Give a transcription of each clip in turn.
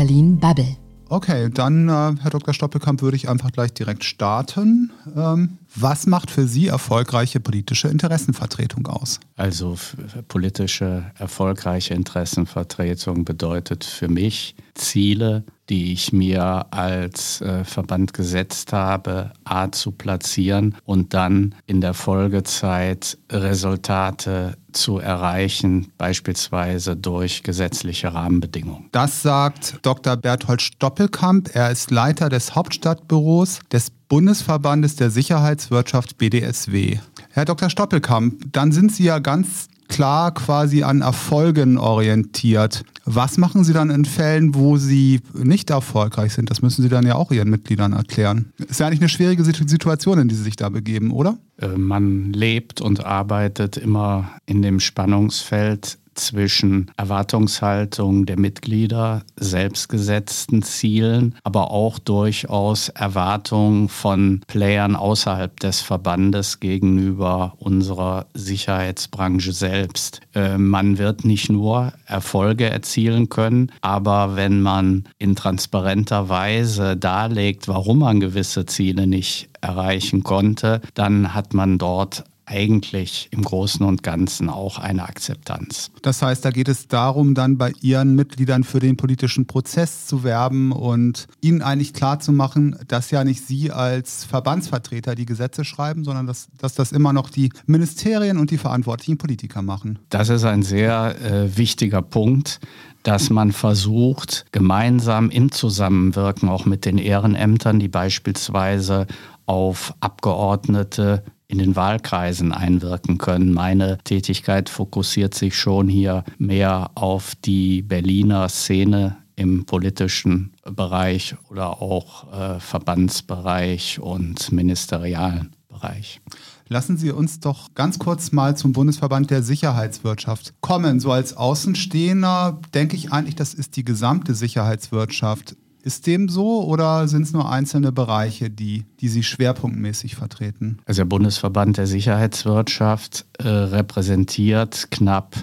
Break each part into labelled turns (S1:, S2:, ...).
S1: Berlin Bubble.
S2: Okay, dann, äh, Herr Dr. Stoppelkamp, würde ich einfach gleich direkt starten. Ähm, was macht für Sie erfolgreiche politische Interessenvertretung aus?
S3: Also politische erfolgreiche Interessenvertretung bedeutet für mich Ziele, die ich mir als äh, Verband gesetzt habe, A zu platzieren und dann in der Folgezeit Resultate zu erreichen, beispielsweise durch gesetzliche Rahmenbedingungen.
S2: Das sagt Dr. Berthold Stoppelkamp. Er ist Leiter des Hauptstadtbüros des Bundesverbandes der Sicherheitswirtschaft BDSW. Herr Dr. Stoppelkamp, dann sind Sie ja ganz klar quasi an Erfolgen orientiert. Was machen Sie dann in Fällen, wo Sie nicht erfolgreich sind? Das müssen Sie dann ja auch Ihren Mitgliedern erklären. Ist ja eigentlich eine schwierige Situation, in die Sie sich da begeben, oder?
S3: Äh, man lebt und arbeitet immer in dem Spannungsfeld zwischen Erwartungshaltung der Mitglieder, selbstgesetzten Zielen, aber auch durchaus Erwartungen von Playern außerhalb des Verbandes gegenüber unserer Sicherheitsbranche selbst. Äh, man wird nicht nur Erfolge erzielen können, aber wenn man in transparenter Weise darlegt, warum man gewisse Ziele nicht erreichen konnte, dann hat man dort eigentlich im Großen und Ganzen auch eine Akzeptanz.
S2: Das heißt, da geht es darum, dann bei Ihren Mitgliedern für den politischen Prozess zu werben und ihnen eigentlich klarzumachen, dass ja nicht Sie als Verbandsvertreter die Gesetze schreiben, sondern dass, dass das immer noch die Ministerien und die verantwortlichen Politiker machen.
S3: Das ist ein sehr äh, wichtiger Punkt dass man versucht, gemeinsam im Zusammenwirken auch mit den Ehrenämtern, die beispielsweise auf Abgeordnete in den Wahlkreisen einwirken können. Meine Tätigkeit fokussiert sich schon hier mehr auf die Berliner Szene im politischen Bereich oder auch äh, Verbandsbereich und ministerialen Bereich.
S2: Lassen Sie uns doch ganz kurz mal zum Bundesverband der Sicherheitswirtschaft kommen. So als Außenstehender denke ich eigentlich, das ist die gesamte Sicherheitswirtschaft. Ist dem so oder sind es nur einzelne Bereiche, die, die Sie schwerpunktmäßig vertreten?
S3: Also der Bundesverband der Sicherheitswirtschaft äh, repräsentiert knapp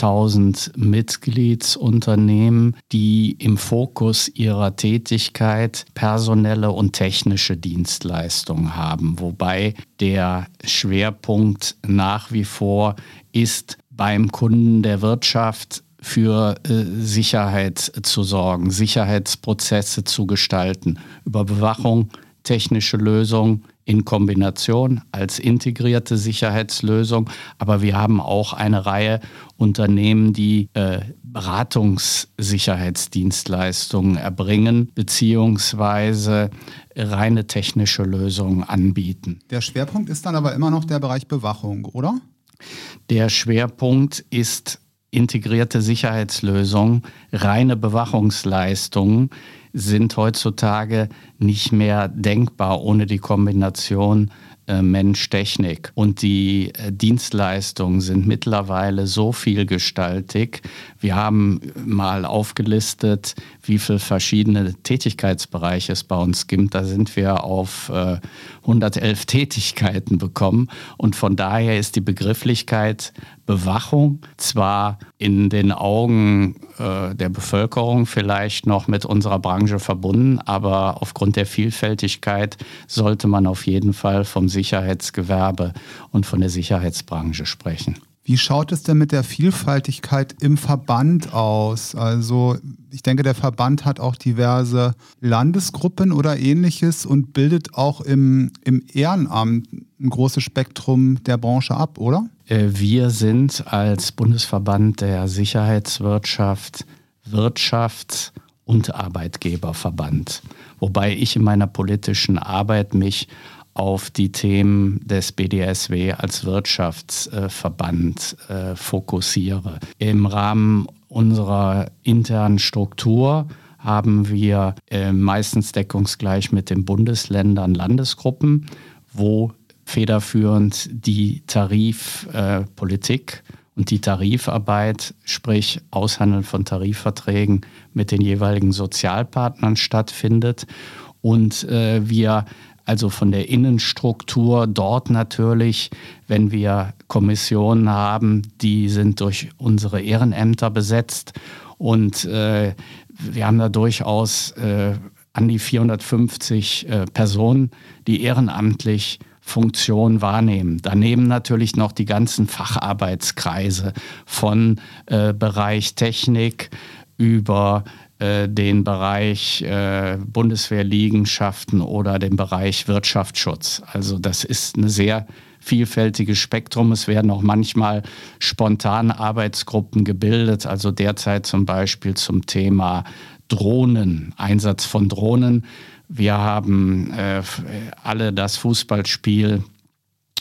S3: 1000 Mitgliedsunternehmen, die im Fokus ihrer Tätigkeit personelle und technische Dienstleistungen haben, wobei der Schwerpunkt nach wie vor ist, beim Kunden der Wirtschaft für äh, Sicherheit zu sorgen, Sicherheitsprozesse zu gestalten, über Bewachung, technische Lösungen in Kombination als integrierte Sicherheitslösung. Aber wir haben auch eine Reihe Unternehmen, die äh, Beratungssicherheitsdienstleistungen erbringen, beziehungsweise reine technische Lösungen anbieten.
S2: Der Schwerpunkt ist dann aber immer noch der Bereich Bewachung, oder?
S3: Der Schwerpunkt ist integrierte Sicherheitslösungen, reine Bewachungsleistungen sind heutzutage nicht mehr denkbar ohne die Kombination äh, Mensch-Technik. Und die äh, Dienstleistungen sind mittlerweile so vielgestaltig. Wir haben mal aufgelistet, wie viele verschiedene Tätigkeitsbereiche es bei uns gibt. Da sind wir auf 111 äh, Tätigkeiten bekommen. Und von daher ist die Begrifflichkeit Bewachung zwar in den Augen äh, der Bevölkerung vielleicht noch mit unserer Branche verbunden, aber aufgrund der Vielfältigkeit sollte man auf jeden Fall vom Sicherheitsgewerbe und von der Sicherheitsbranche sprechen.
S2: Wie schaut es denn mit der Vielfaltigkeit im Verband aus? Also ich denke, der Verband hat auch diverse Landesgruppen oder ähnliches und bildet auch im, im Ehrenamt ein großes Spektrum der Branche ab, oder?
S3: Äh, wir sind als Bundesverband der Sicherheitswirtschaft Wirtschafts- und Arbeitgeberverband, wobei ich in meiner politischen Arbeit mich auf die Themen des BDSW als Wirtschaftsverband äh, fokussiere. Im Rahmen unserer internen Struktur haben wir äh, meistens deckungsgleich mit den Bundesländern Landesgruppen, wo federführend die Tarifpolitik äh, und die Tarifarbeit, sprich Aushandeln von Tarifverträgen mit den jeweiligen Sozialpartnern stattfindet. Und äh, wir also von der Innenstruktur dort natürlich, wenn wir Kommissionen haben, die sind durch unsere Ehrenämter besetzt Und äh, wir haben da durchaus äh, an die 450 äh, Personen, die ehrenamtlich Funktion wahrnehmen. Daneben natürlich noch die ganzen Facharbeitskreise von äh, Bereich Technik über äh, den Bereich äh, Bundeswehrliegenschaften oder den Bereich Wirtschaftsschutz. Also das ist ein sehr vielfältiges Spektrum. Es werden auch manchmal spontan Arbeitsgruppen gebildet, also derzeit zum Beispiel zum Thema Drohnen, Einsatz von Drohnen. Wir haben äh, alle das Fußballspiel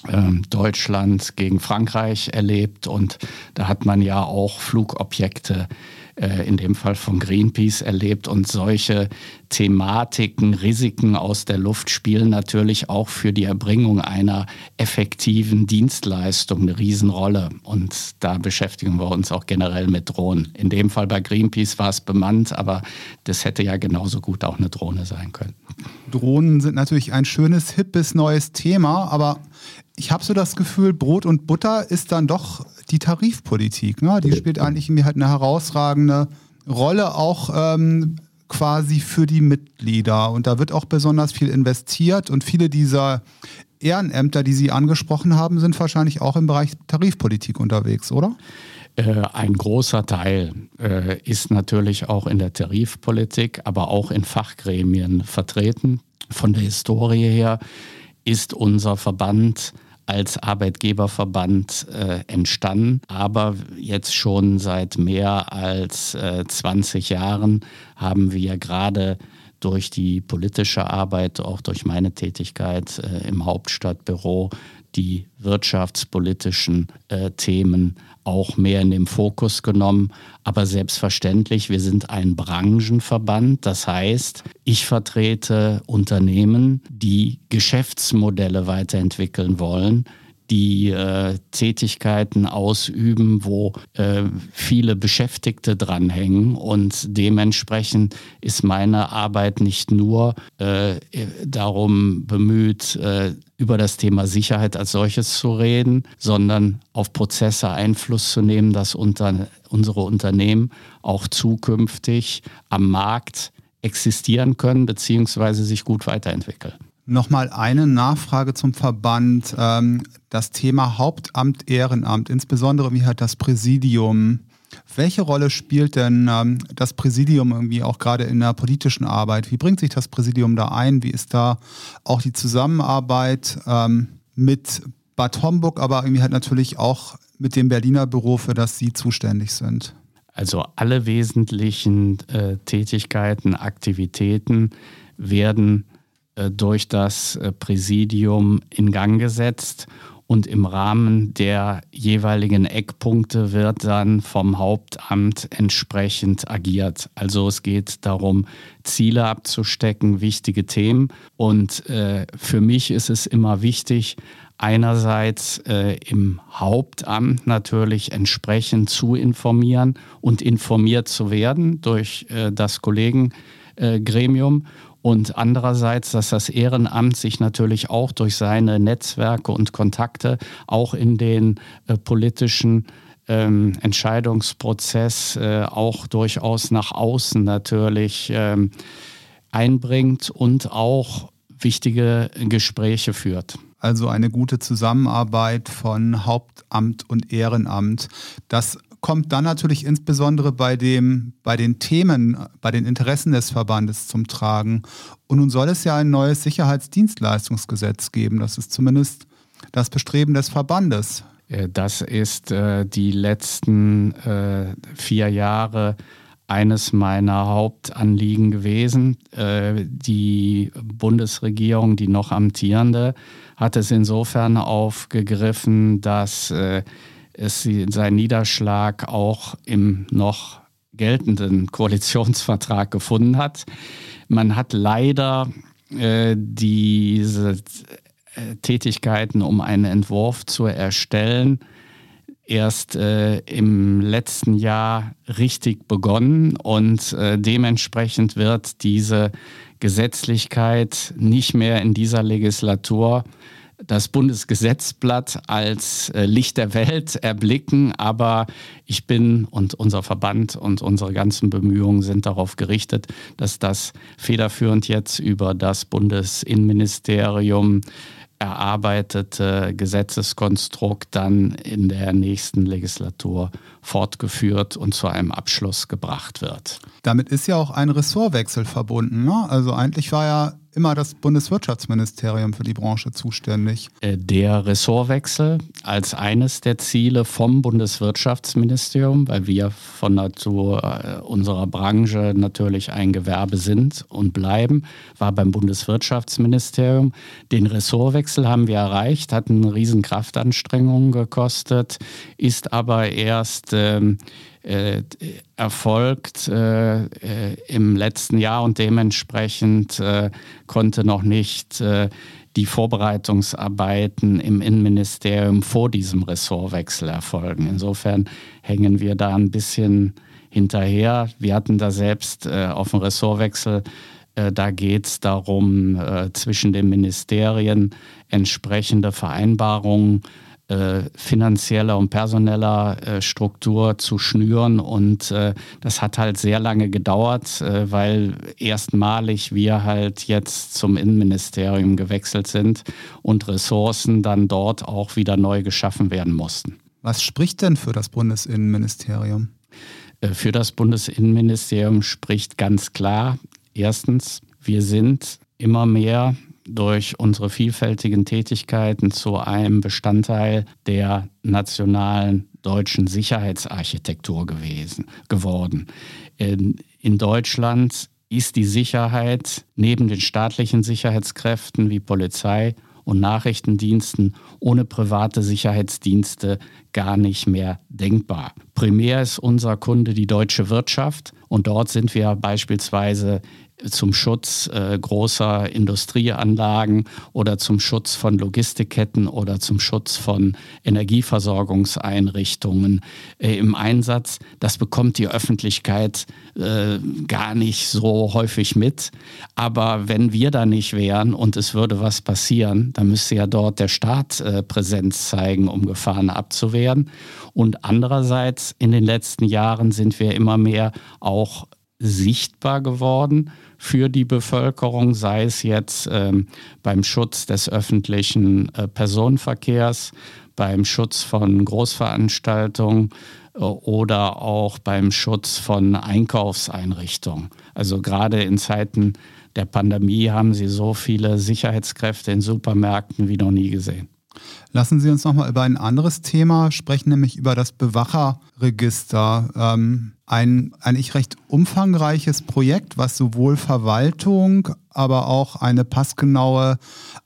S3: ähm, Deutschland gegen Frankreich erlebt und da hat man ja auch Flugobjekte äh, in dem Fall von Greenpeace erlebt. Und solche Thematiken, Risiken aus der Luft spielen natürlich auch für die Erbringung einer effektiven Dienstleistung eine Riesenrolle. Und da beschäftigen wir uns auch generell mit Drohnen. In dem Fall bei Greenpeace war es bemannt, aber das hätte ja genauso gut auch eine Drohne sein können.
S2: Drohnen sind natürlich ein schönes, hippes neues Thema, aber ich habe so das Gefühl, Brot und Butter ist dann doch die Tarifpolitik. Ne? Die spielt eigentlich mir halt eine herausragende Rolle auch ähm, quasi für die Mitglieder. Und da wird auch besonders viel investiert und viele dieser Ehrenämter, die Sie angesprochen haben, sind wahrscheinlich auch im Bereich Tarifpolitik unterwegs, oder?
S3: Äh, ein großer Teil äh, ist natürlich auch in der Tarifpolitik, aber auch in Fachgremien vertreten. Von der Historie her ist unser Verband als Arbeitgeberverband äh, entstanden. Aber jetzt schon seit mehr als äh, 20 Jahren haben wir gerade durch die politische Arbeit, auch durch meine Tätigkeit äh, im Hauptstadtbüro, die wirtschaftspolitischen äh, Themen auch mehr in den Fokus genommen. Aber selbstverständlich, wir sind ein Branchenverband. Das heißt, ich vertrete Unternehmen, die Geschäftsmodelle weiterentwickeln wollen, die äh, Tätigkeiten ausüben, wo äh, viele Beschäftigte dranhängen. Und dementsprechend ist meine Arbeit nicht nur äh, darum bemüht, äh, über das Thema Sicherheit als solches zu reden, sondern auf Prozesse Einfluss zu nehmen, dass unter, unsere Unternehmen auch zukünftig am Markt existieren können bzw. sich gut weiterentwickeln.
S2: Nochmal eine Nachfrage zum Verband. Ähm, das Thema Hauptamt, Ehrenamt, insbesondere wie hat das Präsidium, welche Rolle spielt denn ähm, das Präsidium irgendwie auch gerade in der politischen Arbeit? Wie bringt sich das Präsidium da ein? Wie ist da auch die Zusammenarbeit ähm, mit Bad Homburg, aber irgendwie halt natürlich auch mit dem Berliner Büro, für das Sie zuständig sind?
S3: Also alle wesentlichen äh, Tätigkeiten, Aktivitäten werden durch das äh, Präsidium in Gang gesetzt und im Rahmen der jeweiligen Eckpunkte wird dann vom Hauptamt entsprechend agiert. Also es geht darum, Ziele abzustecken, wichtige Themen. Und äh, für mich ist es immer wichtig, einerseits äh, im Hauptamt natürlich entsprechend zu informieren und informiert zu werden durch äh, das Kollegengremium und andererseits, dass das Ehrenamt sich natürlich auch durch seine Netzwerke und Kontakte auch in den äh, politischen ähm, Entscheidungsprozess äh, auch durchaus nach außen natürlich ähm, einbringt und auch wichtige Gespräche führt.
S2: Also eine gute Zusammenarbeit von Hauptamt und Ehrenamt. Das kommt dann natürlich insbesondere bei, dem, bei den Themen, bei den Interessen des Verbandes zum Tragen. Und nun soll es ja ein neues Sicherheitsdienstleistungsgesetz geben. Das ist zumindest das Bestreben des Verbandes.
S3: Äh, das ist äh, die letzten äh, vier Jahre eines meiner Hauptanliegen gewesen. Äh, die Bundesregierung, die noch amtierende, hat es insofern aufgegriffen, dass äh, es seinen Niederschlag auch im noch geltenden Koalitionsvertrag gefunden hat. Man hat leider äh, diese äh, Tätigkeiten, um einen Entwurf zu erstellen, erst äh, im letzten Jahr richtig begonnen und äh, dementsprechend wird diese Gesetzlichkeit nicht mehr in dieser Legislatur das Bundesgesetzblatt als äh, Licht der Welt erblicken, aber ich bin und unser Verband und unsere ganzen Bemühungen sind darauf gerichtet, dass das federführend jetzt über das Bundesinnenministerium erarbeitete Gesetzeskonstrukt dann in der nächsten Legislatur fortgeführt und zu einem Abschluss gebracht wird.
S2: Damit ist ja auch ein Ressortwechsel verbunden. Ne? Also eigentlich war ja immer das Bundeswirtschaftsministerium für die Branche zuständig.
S3: Äh, der Ressortwechsel als eines der Ziele vom Bundeswirtschaftsministerium, weil wir von Natur äh, unserer Branche natürlich ein Gewerbe sind und bleiben, war beim Bundeswirtschaftsministerium. Den Ressortwechsel haben wir erreicht, hat eine riesen gekostet, ist aber erst ähm, äh, erfolgt äh, äh, im letzten Jahr und dementsprechend äh, konnte noch nicht die Vorbereitungsarbeiten im Innenministerium vor diesem Ressortwechsel erfolgen. Insofern hängen wir da ein bisschen hinterher. Wir hatten da selbst auf dem Ressortwechsel da geht es darum, zwischen den Ministerien entsprechende Vereinbarungen finanzieller und personeller äh, Struktur zu schnüren. Und äh, das hat halt sehr lange gedauert, äh, weil erstmalig wir halt jetzt zum Innenministerium gewechselt sind und Ressourcen dann dort auch wieder neu geschaffen werden mussten.
S2: Was spricht denn für das Bundesinnenministerium?
S3: Äh, für das Bundesinnenministerium spricht ganz klar, erstens, wir sind immer mehr durch unsere vielfältigen Tätigkeiten zu einem Bestandteil der nationalen deutschen Sicherheitsarchitektur gewesen, geworden. In, in Deutschland ist die Sicherheit neben den staatlichen Sicherheitskräften wie Polizei und Nachrichtendiensten ohne private Sicherheitsdienste gar nicht mehr denkbar. Primär ist unser Kunde die deutsche Wirtschaft und dort sind wir beispielsweise zum Schutz äh, großer Industrieanlagen oder zum Schutz von Logistikketten oder zum Schutz von Energieversorgungseinrichtungen äh, im Einsatz. Das bekommt die Öffentlichkeit äh, gar nicht so häufig mit. Aber wenn wir da nicht wären und es würde was passieren, dann müsste ja dort der Staat äh, Präsenz zeigen, um Gefahren abzuwehren. Und andererseits in den letzten Jahren sind wir immer mehr auch sichtbar geworden für die Bevölkerung, sei es jetzt ähm, beim Schutz des öffentlichen äh, Personenverkehrs, beim Schutz von Großveranstaltungen äh, oder auch beim Schutz von Einkaufseinrichtungen. Also gerade in Zeiten der Pandemie haben sie so viele Sicherheitskräfte in Supermärkten wie noch nie gesehen.
S2: Lassen Sie uns nochmal über ein anderes Thema sprechen, nämlich über das Bewacherregister. Ähm, ein eigentlich recht umfangreiches Projekt, was sowohl Verwaltung, aber auch eine passgenaue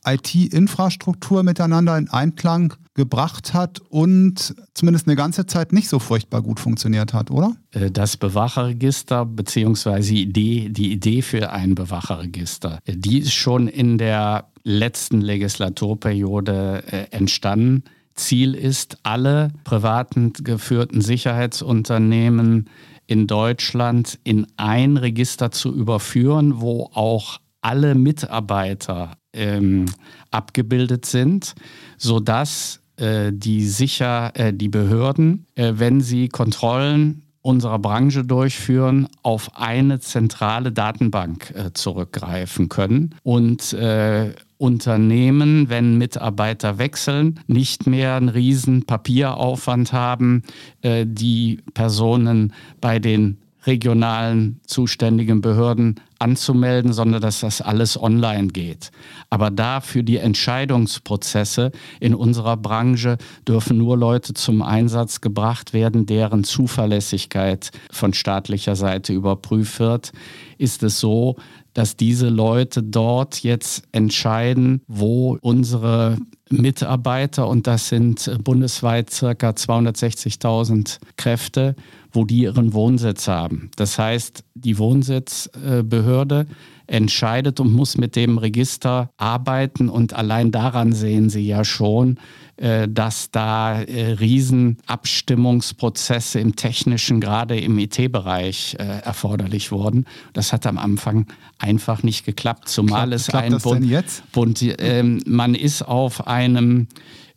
S2: IT-Infrastruktur miteinander in Einklang gebracht hat und zumindest eine ganze Zeit nicht so furchtbar gut funktioniert hat, oder?
S3: Äh, das Bewacherregister die Idee, die Idee für ein Bewacherregister, äh, die ist schon in der letzten Legislaturperiode äh, entstanden. Ziel ist, alle privaten geführten Sicherheitsunternehmen in Deutschland in ein Register zu überführen, wo auch alle Mitarbeiter ähm, abgebildet sind, sodass äh, die sicher äh, die Behörden, äh, wenn sie Kontrollen unserer Branche durchführen, auf eine zentrale Datenbank äh, zurückgreifen können und äh, Unternehmen, wenn Mitarbeiter wechseln, nicht mehr einen riesen Papieraufwand haben, äh, die Personen bei den regionalen zuständigen Behörden anzumelden, sondern dass das alles online geht. Aber da für die Entscheidungsprozesse in unserer Branche dürfen nur Leute zum Einsatz gebracht werden, deren Zuverlässigkeit von staatlicher Seite überprüft wird. Ist es so, dass diese Leute dort jetzt entscheiden, wo unsere Mitarbeiter, und das sind bundesweit circa 260.000 Kräfte, wo die ihren Wohnsitz haben. Das heißt, die Wohnsitzbehörde entscheidet und muss mit dem Register arbeiten und allein daran sehen Sie ja schon, äh, dass da äh, Riesenabstimmungsprozesse im technischen, gerade im IT-Bereich äh, erforderlich wurden. Das hat am Anfang einfach nicht geklappt, zumal klappt, es klappt ein
S2: Bund,
S3: Bund äh, man ist auf einem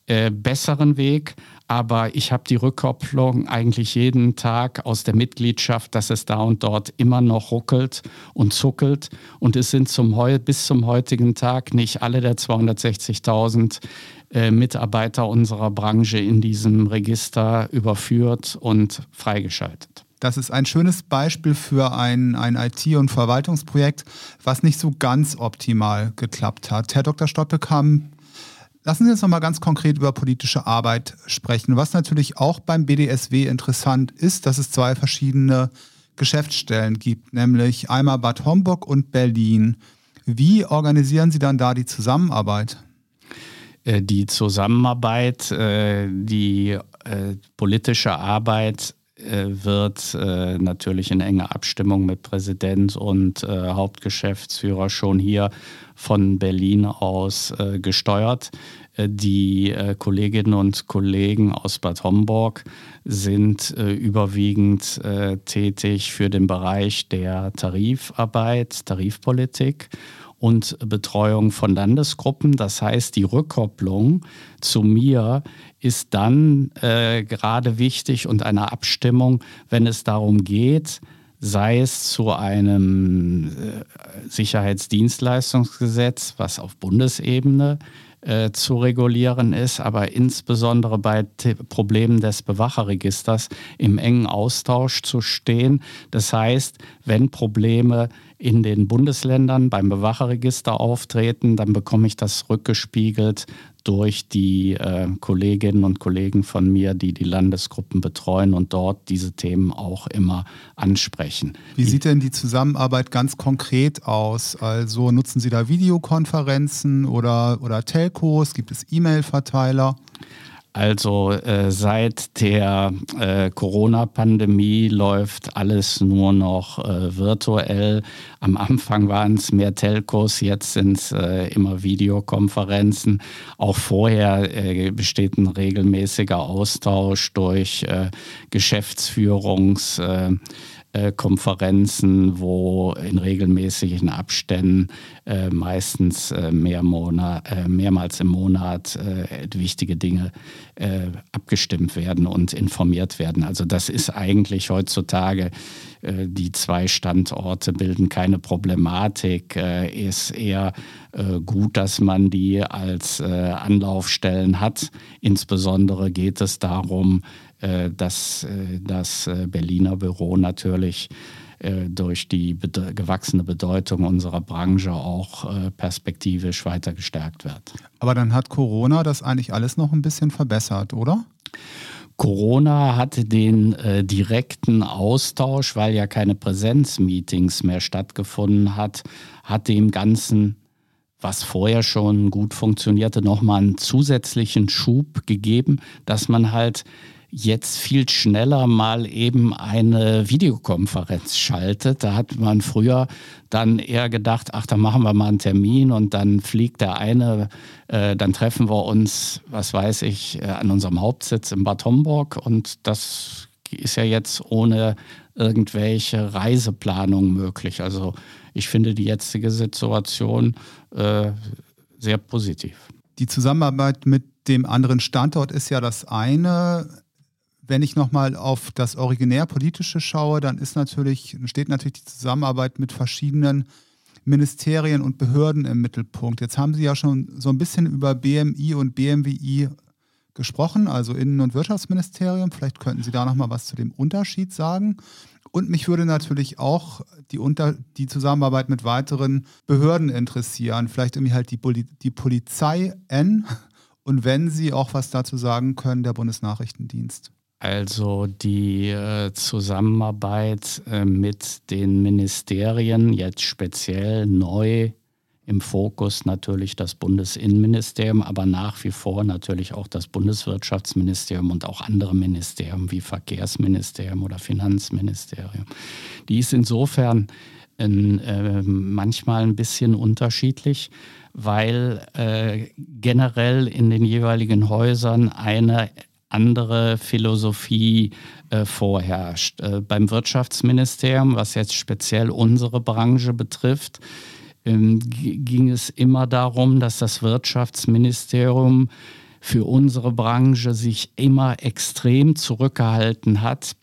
S3: äh, besseren Weg. Aber ich habe die Rückkopplung eigentlich jeden Tag aus der Mitgliedschaft, dass es da und dort immer noch ruckelt und zuckelt. Und es sind zum bis zum heutigen Tag nicht alle der 260.000 äh, Mitarbeiter unserer Branche in diesem Register überführt und freigeschaltet.
S2: Das ist ein schönes Beispiel für ein, ein IT- und Verwaltungsprojekt, was nicht so ganz optimal geklappt hat. Herr Dr. Stoppelkamp, Lassen Sie uns noch mal ganz konkret über politische Arbeit sprechen. Was natürlich auch beim BDSW interessant ist, dass es zwei verschiedene Geschäftsstellen gibt, nämlich einmal Bad Homburg und Berlin. Wie organisieren Sie dann da die Zusammenarbeit?
S3: Äh, die Zusammenarbeit, äh, die äh, politische Arbeit wird natürlich in enger Abstimmung mit Präsident und Hauptgeschäftsführer schon hier von Berlin aus gesteuert. Die Kolleginnen und Kollegen aus Bad Homburg sind überwiegend tätig für den Bereich der Tarifarbeit, Tarifpolitik und Betreuung von Landesgruppen. Das heißt, die Rückkopplung zu mir ist dann äh, gerade wichtig und eine Abstimmung, wenn es darum geht, sei es zu einem äh, Sicherheitsdienstleistungsgesetz, was auf Bundesebene äh, zu regulieren ist, aber insbesondere bei Problemen des Bewacherregisters im engen Austausch zu stehen. Das heißt, wenn Probleme in den Bundesländern beim Bewacherregister auftreten, dann bekomme ich das rückgespiegelt durch die äh, Kolleginnen und Kollegen von mir, die die Landesgruppen betreuen und dort diese Themen auch immer ansprechen.
S2: Wie sieht denn die Zusammenarbeit ganz konkret aus? Also nutzen Sie da Videokonferenzen oder, oder Telcos? Gibt es E-Mail-Verteiler?
S3: Also äh, seit der äh, Corona-Pandemie läuft alles nur noch äh, virtuell. Am Anfang waren es mehr Telcos, jetzt sind es äh, immer Videokonferenzen. Auch vorher äh, besteht ein regelmäßiger Austausch durch äh, Geschäftsführungs- Konferenzen, wo in regelmäßigen Abständen äh, meistens äh, mehr Monat, äh, mehrmals im Monat äh, wichtige Dinge äh, abgestimmt werden und informiert werden. Also das ist eigentlich heutzutage die zwei Standorte bilden keine Problematik, ist eher gut, dass man die als Anlaufstellen hat. Insbesondere geht es darum, äh, dass äh, das äh, Berliner Büro natürlich durch die gewachsene Bedeutung unserer Branche auch perspektivisch weiter gestärkt wird.
S2: Aber dann hat Corona das eigentlich alles noch ein bisschen verbessert, oder?
S3: Corona hatte den äh, direkten Austausch, weil ja keine Präsenzmeetings mehr stattgefunden hat, hat dem Ganzen, was vorher schon gut funktionierte, nochmal einen zusätzlichen Schub gegeben, dass man halt jetzt viel schneller mal eben eine Videokonferenz schaltet. Da hat man früher dann eher gedacht, ach, dann machen wir mal einen Termin und dann fliegt der eine, äh, dann treffen wir uns, was weiß ich, äh, an unserem Hauptsitz in Bad Homburg und das ist ja jetzt ohne irgendwelche Reiseplanung möglich. Also ich finde die jetzige Situation äh, sehr positiv.
S2: Die Zusammenarbeit mit dem anderen Standort ist ja das eine. Wenn ich nochmal auf das originär politische schaue, dann ist natürlich, steht natürlich die Zusammenarbeit mit verschiedenen Ministerien und Behörden im Mittelpunkt. Jetzt haben Sie ja schon so ein bisschen über BMI und BMWI gesprochen, also Innen- und Wirtschaftsministerium. Vielleicht könnten Sie da nochmal was zu dem Unterschied sagen. Und mich würde natürlich auch die, Unter die Zusammenarbeit mit weiteren Behörden interessieren. Vielleicht irgendwie halt die, Poli die Polizei N und wenn Sie auch was dazu sagen können, der Bundesnachrichtendienst.
S3: Also die äh, Zusammenarbeit äh, mit den Ministerien, jetzt speziell neu im Fokus natürlich das Bundesinnenministerium, aber nach wie vor natürlich auch das Bundeswirtschaftsministerium und auch andere Ministerien wie Verkehrsministerium oder Finanzministerium. Die ist insofern in, äh, manchmal ein bisschen unterschiedlich, weil äh, generell in den jeweiligen Häusern eine andere Philosophie äh, vorherrscht. Äh, beim Wirtschaftsministerium, was jetzt speziell unsere Branche betrifft, ähm, ging es immer darum, dass das Wirtschaftsministerium für unsere Branche sich immer extrem zurückgehalten hat,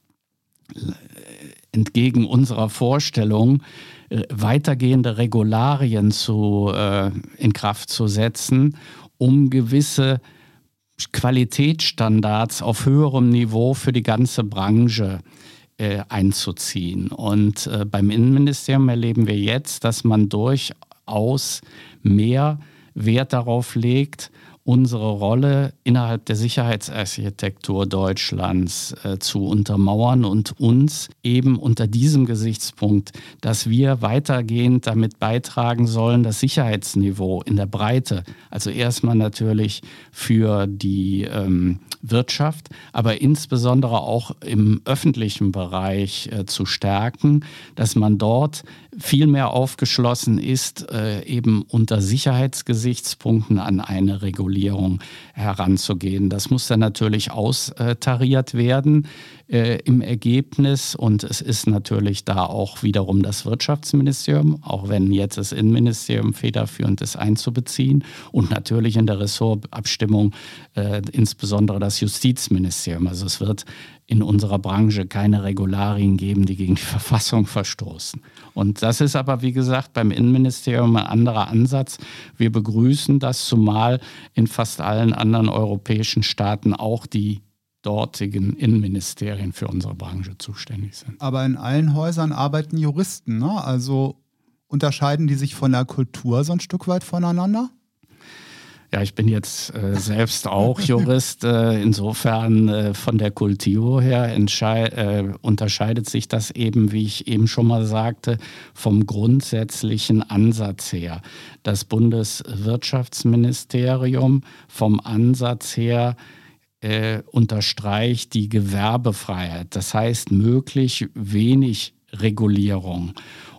S3: entgegen unserer Vorstellung, äh, weitergehende Regularien zu, äh, in Kraft zu setzen, um gewisse Qualitätsstandards auf höherem Niveau für die ganze Branche äh, einzuziehen. Und äh, beim Innenministerium erleben wir jetzt, dass man durchaus mehr Wert darauf legt, unsere Rolle innerhalb der Sicherheitsarchitektur Deutschlands äh, zu untermauern und uns eben unter diesem Gesichtspunkt, dass wir weitergehend damit beitragen sollen, das Sicherheitsniveau in der Breite, also erstmal natürlich für die ähm, Wirtschaft, aber insbesondere auch im öffentlichen Bereich äh, zu stärken, dass man dort viel mehr aufgeschlossen ist, äh, eben unter Sicherheitsgesichtspunkten an eine Regulierung heranzugehen. Das muss dann natürlich austariert werden äh, im Ergebnis und es ist natürlich da auch wiederum das Wirtschaftsministerium, auch wenn jetzt das Innenministerium federführend ist, einzubeziehen und natürlich in der Ressortabstimmung äh, insbesondere das Justizministerium. Also es wird in unserer Branche keine Regularien geben, die gegen die Verfassung verstoßen. Und das ist aber, wie gesagt, beim Innenministerium ein anderer Ansatz. Wir begrüßen das, zumal in fast allen anderen europäischen Staaten auch die dortigen Innenministerien für unsere Branche zuständig sind.
S2: Aber in allen Häusern arbeiten Juristen, ne? Also unterscheiden die sich von der Kultur so ein Stück weit voneinander?
S3: Ja, ich bin jetzt äh, selbst auch Jurist. Äh, insofern äh, von der Kultur her äh, unterscheidet sich das eben, wie ich eben schon mal sagte, vom grundsätzlichen Ansatz her. Das Bundeswirtschaftsministerium vom Ansatz her äh, unterstreicht die Gewerbefreiheit. Das heißt, möglich wenig Regulierung.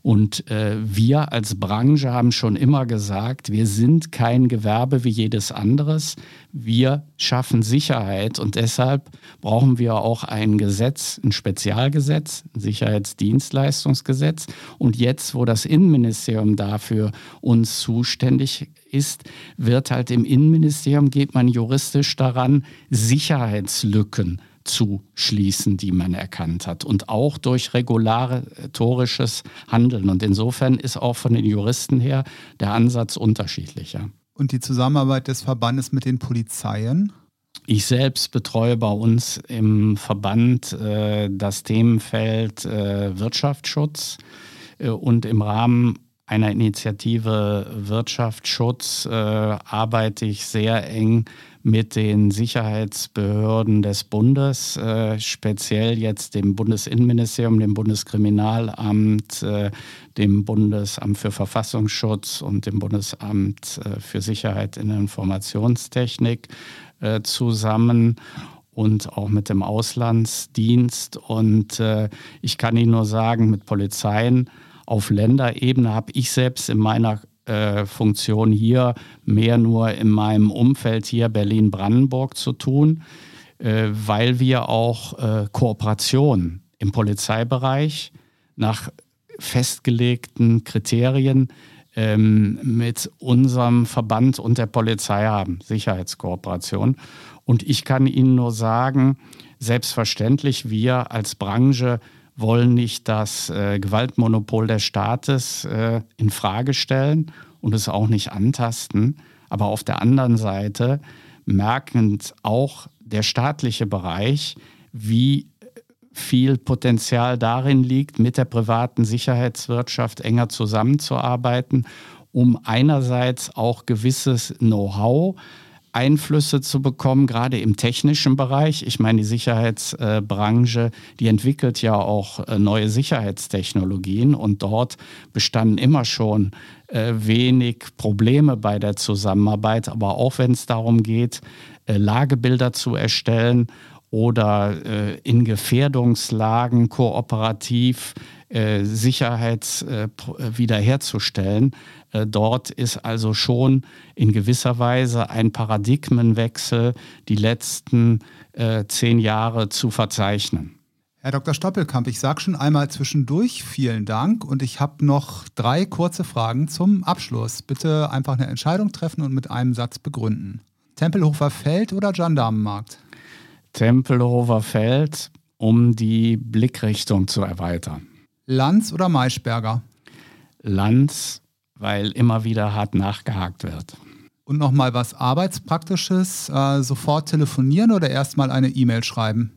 S3: Und äh, wir als Branche haben schon immer gesagt, wir sind kein Gewerbe wie jedes anderes. Wir schaffen Sicherheit und deshalb brauchen wir auch ein Gesetz, ein Spezialgesetz, ein Sicherheitsdienstleistungsgesetz. Und jetzt, wo das Innenministerium dafür uns zuständig ist, wird halt im Innenministerium, geht man juristisch daran, Sicherheitslücken zu schließen, die man erkannt hat. Und auch durch regulatorisches Handeln. Und insofern ist auch von den Juristen her der Ansatz unterschiedlicher.
S2: Und die Zusammenarbeit des Verbandes mit den Polizeien?
S3: Ich selbst betreue bei uns im Verband äh, das Themenfeld äh, Wirtschaftsschutz äh, und im Rahmen einer Initiative Wirtschaftsschutz äh, arbeite ich sehr eng mit den Sicherheitsbehörden des Bundes, äh, speziell jetzt dem Bundesinnenministerium, dem Bundeskriminalamt, äh, dem Bundesamt für Verfassungsschutz und dem Bundesamt äh, für Sicherheit in der Informationstechnik äh, zusammen und auch mit dem Auslandsdienst. Und äh, ich kann Ihnen nur sagen, mit Polizeien auf Länderebene habe ich selbst in meiner äh, Funktion hier mehr nur in meinem Umfeld hier Berlin-Brandenburg zu tun, äh, weil wir auch äh, Kooperation im Polizeibereich nach festgelegten Kriterien ähm, mit unserem Verband und der Polizei haben, Sicherheitskooperation. Und ich kann Ihnen nur sagen, selbstverständlich, wir als Branche wollen nicht das äh, Gewaltmonopol des Staates äh, in Frage stellen und es auch nicht antasten. Aber auf der anderen Seite merken auch der staatliche Bereich, wie viel Potenzial darin liegt, mit der privaten Sicherheitswirtschaft enger zusammenzuarbeiten, um einerseits auch gewisses Know-how Einflüsse zu bekommen, gerade im technischen Bereich. Ich meine, die Sicherheitsbranche, die entwickelt ja auch äh, neue Sicherheitstechnologien und dort bestanden immer schon äh, wenig Probleme bei der Zusammenarbeit. Aber auch wenn es darum geht, äh, Lagebilder zu erstellen oder in Gefährdungslagen kooperativ Sicherheit wiederherzustellen, äh, dort ist also schon in gewisser Weise ein Paradigmenwechsel die letzten äh, zehn Jahre zu verzeichnen.
S2: Herr Dr. Stoppelkamp, ich sage schon einmal zwischendurch vielen Dank und ich habe noch drei kurze Fragen zum Abschluss. Bitte einfach eine Entscheidung treffen und mit einem Satz begründen. Tempelhofer Feld oder Gendarmenmarkt?
S3: Tempelhofer Feld, um die Blickrichtung zu erweitern.
S2: Lanz oder Maischberger?
S3: Lanz, weil immer wieder hart nachgehakt wird.
S2: Und nochmal was Arbeitspraktisches, äh, sofort telefonieren oder erstmal eine E-Mail schreiben?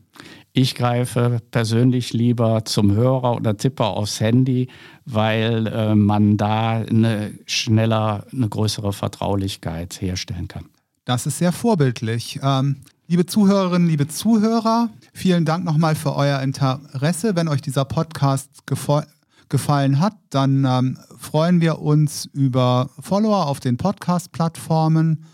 S3: Ich greife persönlich lieber zum Hörer oder Tipper aufs Handy, weil äh, man da eine schneller, eine größere Vertraulichkeit herstellen kann.
S2: Das ist sehr vorbildlich. Ähm, liebe Zuhörerinnen, liebe Zuhörer, vielen Dank nochmal für euer Interesse. Wenn euch dieser Podcast gefallen hat, dann ähm, freuen wir uns über Follower auf den Podcast-Plattformen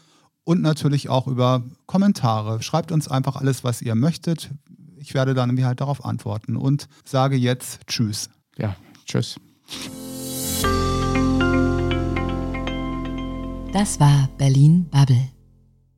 S2: und natürlich auch über Kommentare. Schreibt uns einfach alles, was ihr möchtet. Ich werde dann halt darauf antworten und sage jetzt Tschüss.
S3: Ja, Tschüss.
S1: Das war Berlin Bubble.